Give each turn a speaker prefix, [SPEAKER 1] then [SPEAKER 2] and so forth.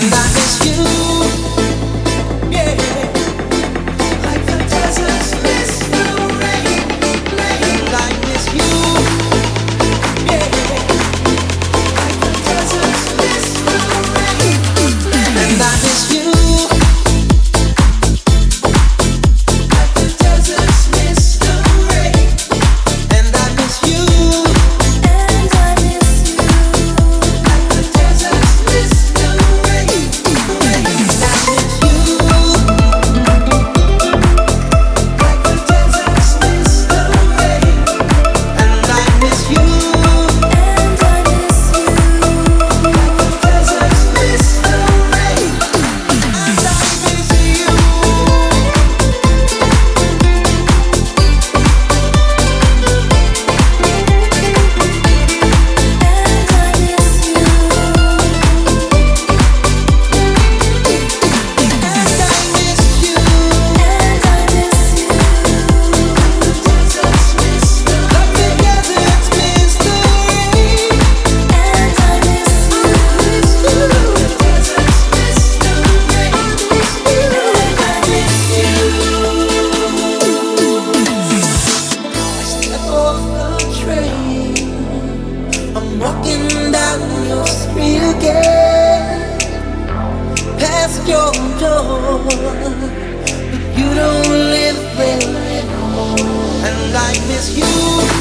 [SPEAKER 1] and I off the train. I'm walking down your street again, past your door. But you don't live there anymore, and I miss you.